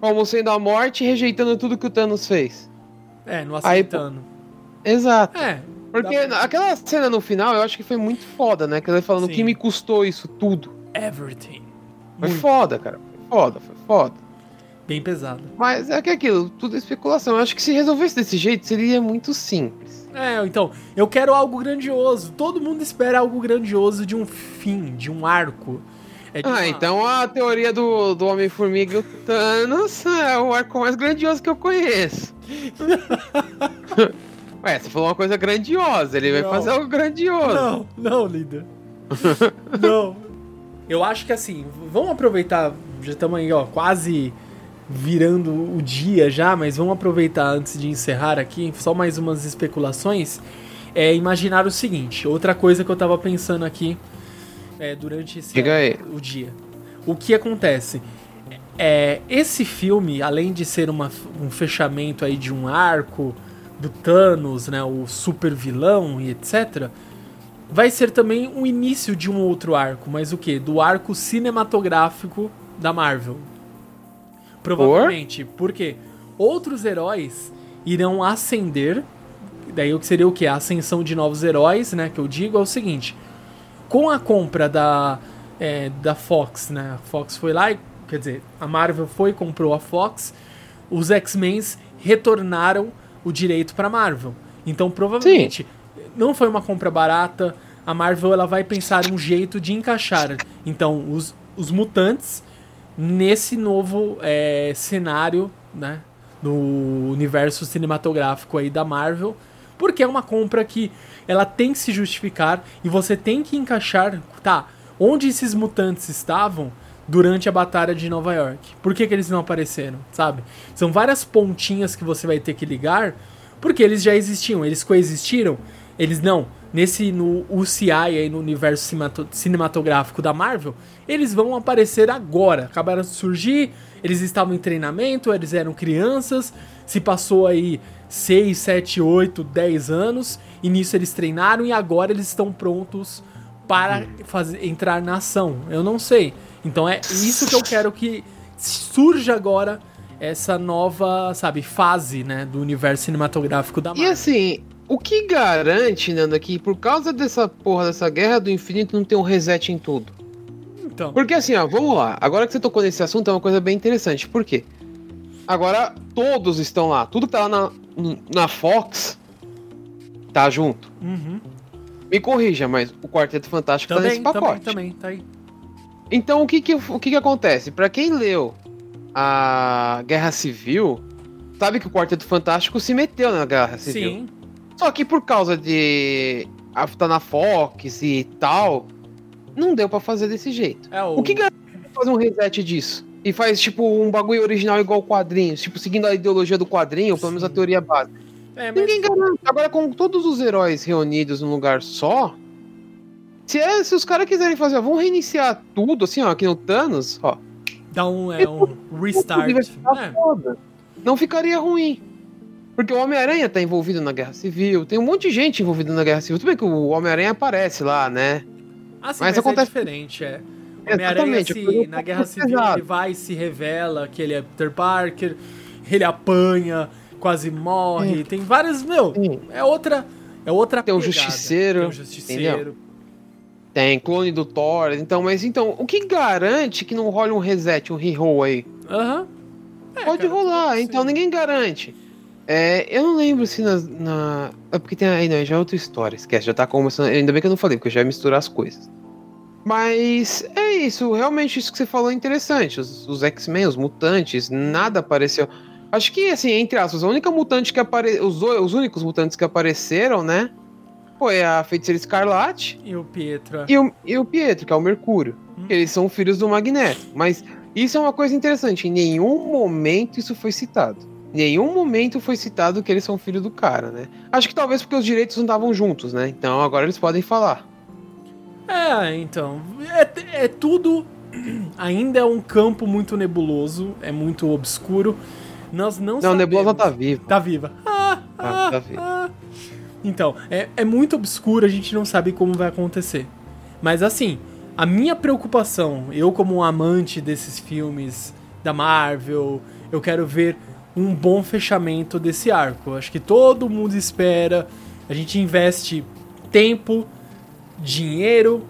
como sendo a morte rejeitando tudo que o Thanos fez? É, não aceitando. Aí, exato. É. Porque pra... aquela cena no final eu acho que foi muito foda, né? Que ele falando o que me custou isso tudo. Everything. Foi muito. foda, cara foda, foi foda. Bem pesado. Mas é que aquilo, tudo é especulação. Eu acho que se resolvesse desse jeito, seria muito simples. É, então, eu quero algo grandioso. Todo mundo espera algo grandioso de um fim, de um arco. É ah, uma... então a teoria do, do Homem-Formiga e o Thanos é o arco mais grandioso que eu conheço. <laughs> Ué, você falou uma coisa grandiosa, ele não. vai fazer algo grandioso. Não, não, líder. não. Eu acho que assim, vamos aproveitar já estamos aí, ó, quase virando o dia já, mas vamos aproveitar antes de encerrar aqui, só mais umas especulações. É imaginar o seguinte, outra coisa que eu tava pensando aqui é, durante esse, o dia. O que acontece? É, esse filme, além de ser uma, um fechamento aí de um arco do Thanos, né, o super vilão e etc., vai ser também o início de um outro arco, mas o que? Do arco cinematográfico da Marvel. Provavelmente, Por? porque outros heróis irão ascender. Daí o que seria o que? A ascensão de novos heróis, né? Que eu digo é o seguinte: com a compra da, é, da Fox, né? A Fox foi lá e. Quer dizer, a Marvel foi e comprou a Fox. Os X-Men retornaram o direito para Marvel. Então, provavelmente, Sim. não foi uma compra barata. A Marvel ela vai pensar um jeito de encaixar. Então, os, os mutantes nesse novo é, cenário, né? No universo cinematográfico aí da Marvel. Porque é uma compra que ela tem que se justificar e você tem que encaixar, tá? Onde esses mutantes estavam durante a batalha de Nova York? Por que, que eles não apareceram, sabe? São várias pontinhas que você vai ter que ligar, porque eles já existiam, eles coexistiram, eles não nesse no UCI aí no universo cinematográfico da Marvel, eles vão aparecer agora. Acabaram de surgir, eles estavam em treinamento, eles eram crianças, se passou aí 6, 7, 8, 10 anos, e nisso eles treinaram e agora eles estão prontos para fazer, entrar na ação. Eu não sei. Então é isso que eu quero que surja agora essa nova, sabe, fase, né, do universo cinematográfico da Marvel. E assim, o que garante, Nando, que por causa dessa porra dessa guerra do infinito não tem um reset em tudo? Então. Porque assim, ó, vamos lá. Agora que você tocou nesse assunto, é uma coisa bem interessante. Por quê? Agora todos estão lá. Tudo que tá lá na, na Fox tá junto. Uhum. Me corrija, mas o Quarteto Fantástico também, tá nesse pacote. Também, também, tá aí. Então o que que, o que que acontece? Para quem leu a Guerra Civil, sabe que o Quarteto Fantástico se meteu na Guerra Civil. Sim. Só que por causa de a tá na Fox e tal, não deu para fazer desse jeito. É, o... o que garante fazer um reset disso? E faz, tipo, um bagulho original igual quadrinhos, tipo, seguindo a ideologia do quadrinho, ou pelo menos a teoria básica. É, mas... Ninguém garante. Agora, com todos os heróis reunidos num lugar só, se, é, se os caras quiserem fazer, ó, vamos reiniciar tudo, assim, ó, aqui no Thanos, ó. Dá um, é, um restart. É. Não ficaria ruim. Porque o Homem-Aranha tá envolvido na Guerra Civil, tem um monte de gente envolvida na Guerra Civil. Tudo bem que o Homem-Aranha aparece lá, né? Assim, Mas mas, acontece- é diferente, é. Homem-Aranha, se, um na Guerra Civil, pesado. ele vai e se revela que ele é Peter Parker, ele apanha, quase morre, tem várias, meu, Sim. é outra, é outra Tem o pegada. Justiceiro, tem o Justiceiro. Tem clone do Thor, então, mas então, o que garante que não role um reset, um reroll aí? Aham. É, Pode cara, rolar, sim. então ninguém garante. É, eu não lembro se na, na- É porque tem aí, não, já é outra história, esquece, já tá começando. Ainda bem que eu não falei, porque eu já ia misturar as coisas. Mas é isso, realmente isso que você falou é interessante. Os, os X-Men, os mutantes, nada apareceu. Acho que, assim, entre aspas, a única mutante que apareceu. Os, os únicos mutantes que apareceram, né? Foi a Feiticeira Escarlate E o Pietro. e o, e o Pietro, que é o Mercúrio. Hum. Eles são filhos do Magneto. Mas isso é uma coisa interessante. Em nenhum momento isso foi citado. Em nenhum momento foi citado que eles são filhos do cara, né? Acho que talvez porque os direitos não estavam juntos, né? Então agora eles podem falar. É, então. É, é tudo. Ainda é um campo muito nebuloso, é muito obscuro. Nós não Não, sabemos. Nebulosa tá vivo. Tá viva. Ah, Ah, ah, tá viva. ah. Então, é, é muito obscuro, a gente não sabe como vai acontecer. Mas assim, a minha preocupação, eu como um amante desses filmes da Marvel, eu quero ver um bom fechamento desse arco. Acho que todo mundo espera. A gente investe tempo, dinheiro,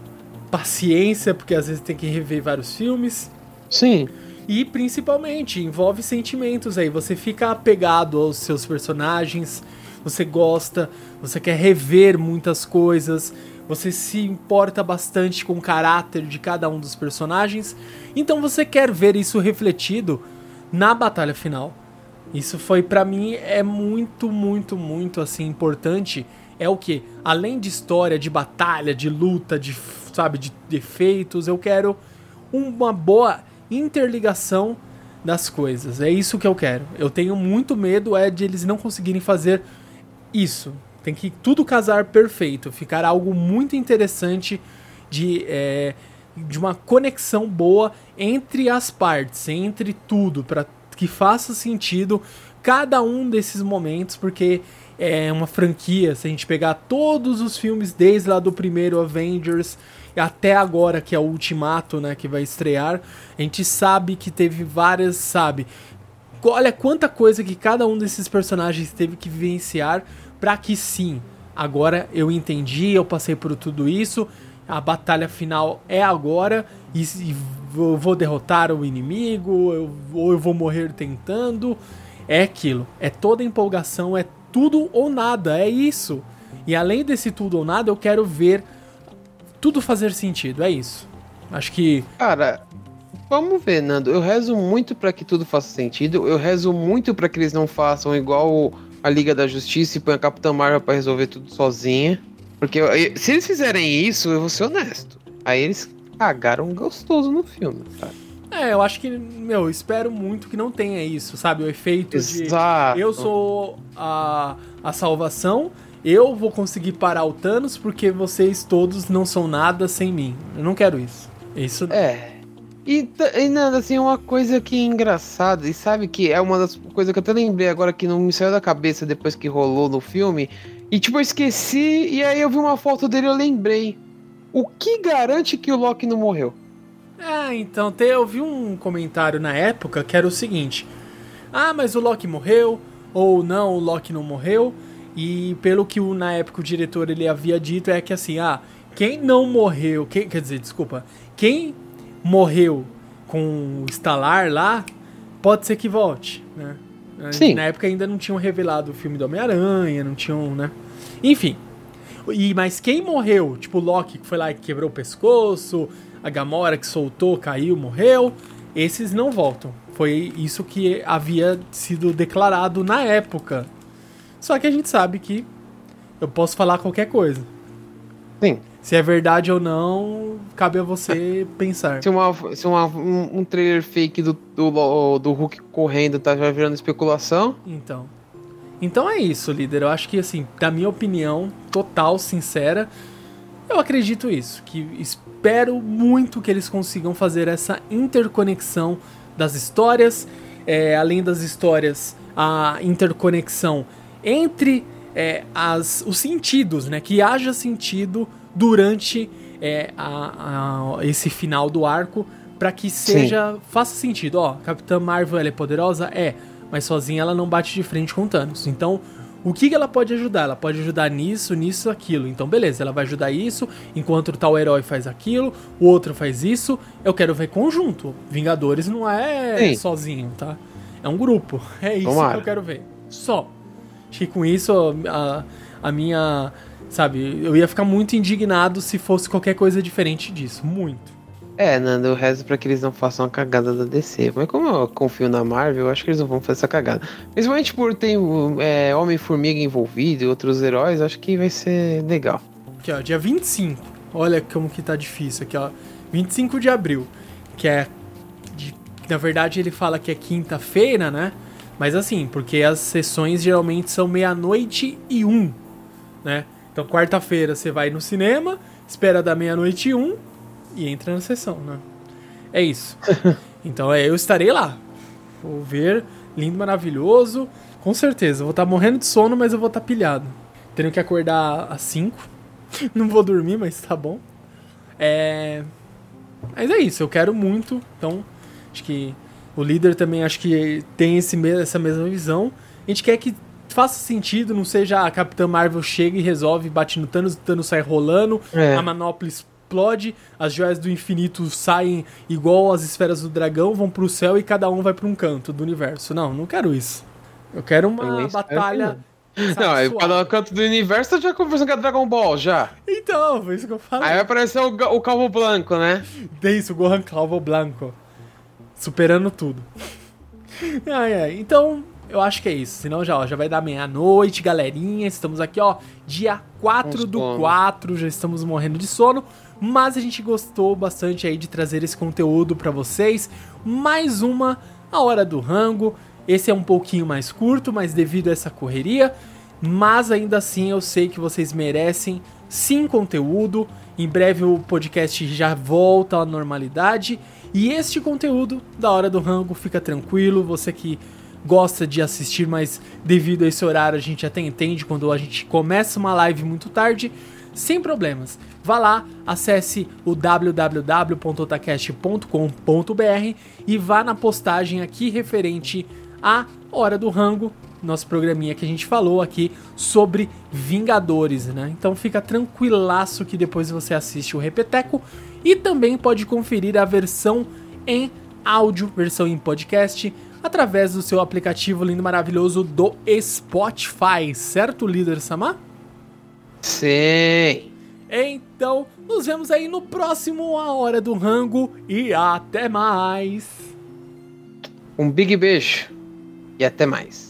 paciência, porque às vezes tem que rever vários filmes. Sim. E principalmente envolve sentimentos aí. Você fica apegado aos seus personagens, você gosta, você quer rever muitas coisas, você se importa bastante com o caráter de cada um dos personagens. Então você quer ver isso refletido na batalha final. Isso foi pra mim é muito, muito, muito assim importante. É o que? Além de história, de batalha, de luta, de sabe, de defeitos, eu quero uma boa interligação das coisas. É isso que eu quero. Eu tenho muito medo é de eles não conseguirem fazer isso. Tem que tudo casar perfeito, ficar algo muito interessante de, é, de uma conexão boa entre as partes, entre tudo, para que faça sentido cada um desses momentos, porque é uma franquia. Se a gente pegar todos os filmes desde lá do primeiro Avengers até agora que é o Ultimato, né, que vai estrear, a gente sabe que teve várias, sabe? Olha quanta coisa que cada um desses personagens teve que vivenciar para que sim, agora eu entendi, eu passei por tudo isso, a batalha final é agora e, e eu vou derrotar o inimigo, eu, ou eu vou morrer tentando. É aquilo, é toda empolgação, é tudo ou nada, é isso. E além desse tudo ou nada, eu quero ver tudo fazer sentido, é isso. Acho que Cara, vamos ver, Nando. Eu rezo muito pra que tudo faça sentido. Eu rezo muito pra que eles não façam igual a Liga da Justiça e põe a Capitã Marvel pra resolver tudo sozinha. Porque se eles fizerem isso, eu vou ser honesto. Aí eles cagaram gostoso no filme. É, eu acho que, meu, eu espero muito que não tenha isso, sabe? O efeito Exato. de eu sou a, a salvação, eu vou conseguir parar o Thanos porque vocês todos não são nada sem mim. Eu não quero isso. Isso É. E, e nada, assim, uma coisa que é engraçada, e sabe que é uma das coisas que eu até lembrei agora que não me saiu da cabeça depois que rolou no filme. E tipo, eu esqueci, e aí eu vi uma foto dele e eu lembrei. O que garante que o Loki não morreu? É, então, te, eu vi um comentário na época que era o seguinte: Ah, mas o Loki morreu, ou não, o Loki não morreu. E pelo que o, na época o diretor ele havia dito é que assim, ah, quem não morreu, quem, quer dizer, desculpa, quem morreu com o estalar lá, pode ser que volte, né? Sim. Na época ainda não tinham revelado o filme do Homem-Aranha, não tinham, né? Enfim. E, mas quem morreu, tipo o Loki que foi lá e quebrou o pescoço, a Gamora que soltou, caiu, morreu, esses não voltam. Foi isso que havia sido declarado na época. Só que a gente sabe que eu posso falar qualquer coisa. Sim. Se é verdade ou não, cabe a você pensar. Se, uma, se uma- um, um trailer fake do, do, do Hulk correndo tá já virando especulação. Então. Então é isso, líder. Eu acho que, assim, da minha opinião total, sincera, eu acredito isso. Que espero muito que eles consigam fazer essa interconexão das histórias. é, além das histórias, a interconexão entre é, as, os sentidos, né? Que haja sentido durante é a, a- esse final do arco pra que seja faça sentido. Ó, Capitã Marvel ela é poderosa, é, mas sozinha ela não bate de frente com Thanos. Então, o que, que ela pode ajudar? Ela pode ajudar nisso, nisso, aquilo. Então, beleza, ela vai ajudar isso, enquanto o tal herói faz aquilo, o outro faz isso. Eu quero ver conjunto. Vingadores não é Sim. sozinho, tá? É um grupo. <laughs> É isso Tomara. que eu quero ver. Só. Acho que com isso a, a minha. Sabe, eu ia ficar muito indignado se fosse qualquer coisa diferente disso. Muito. É, Nando, eu rezo pra que eles não façam a cagada da DC. Mas como eu confio na Marvel, eu acho que eles não vão fazer essa cagada. Principalmente por ter é, Homem-Formiga envolvido e outros heróis, acho que vai ser legal. Aqui, ó, dia 25. Olha como que tá difícil aqui, ó. 25 de abril. Que é. de- na verdade, ele fala que é quinta-feira, né? Mas assim, porque as sessões geralmente são meia-noite e um, né? Então, quarta-feira você vai no cinema, espera da meia-noite e um e entra na sessão, né? É isso. <laughs> Então, é, eu estarei lá. Vou ver, lindo, maravilhoso. Com certeza, vou estar morrendo de sono, mas eu vou estar pilhado. Tenho que acordar às 5. <laughs> Não vou dormir, mas tá bom. É. Mas é isso, eu quero muito. Então, acho que o líder também acho que tem esse, essa mesma visão. A gente quer que faça sentido, não seja a Capitã Marvel chega e resolve, bate no Thanos, o Thanos sai rolando, É. a manopla explode, as joias do infinito saem igual as esferas do dragão, vão pro céu e cada um vai pra um canto do universo. Não, não quero isso. Eu quero uma que batalha. não, cada canto do universo tá já conversando com a Dragon Ball já. Então, foi isso que eu falei. Aí vai aparecer o, o Calvo Blanco, né? Tem isso, o Gohan Calvo Blanco. Superando tudo. ai, ai. Então, eu acho que é isso. Senão já, ó, já vai dar meia-noite, galerinha. Estamos aqui, ó, dia 4 Com do sono. 4. Já estamos morrendo de sono. Mas a gente gostou bastante aí de trazer esse conteúdo pra vocês. Mais uma, a Hora do Rango. Esse é um pouquinho mais curto, mas devido a essa correria. Mas ainda assim eu sei que vocês merecem sim conteúdo. Em breve o podcast já volta à normalidade. E este conteúdo da Hora do Rango fica tranquilo. Você que gosta de assistir, mas devido a esse horário a gente até entende quando a gente começa uma live muito tarde. Sem problemas. Vá lá, acesse o www.otacast.com.br e vá na postagem aqui referente à Hora do Rango, nosso programinha que a gente falou aqui sobre Vingadores, né? Então fica tranquilaço que depois você assiste o Repeteco e também pode conferir a versão em áudio, versão em podcast, através do seu aplicativo lindo maravilhoso do Spotify, certo, líder Samar? Sim. Então, nos vemos aí no próximo A Hora do Rango e até mais! Um big beijo e até mais.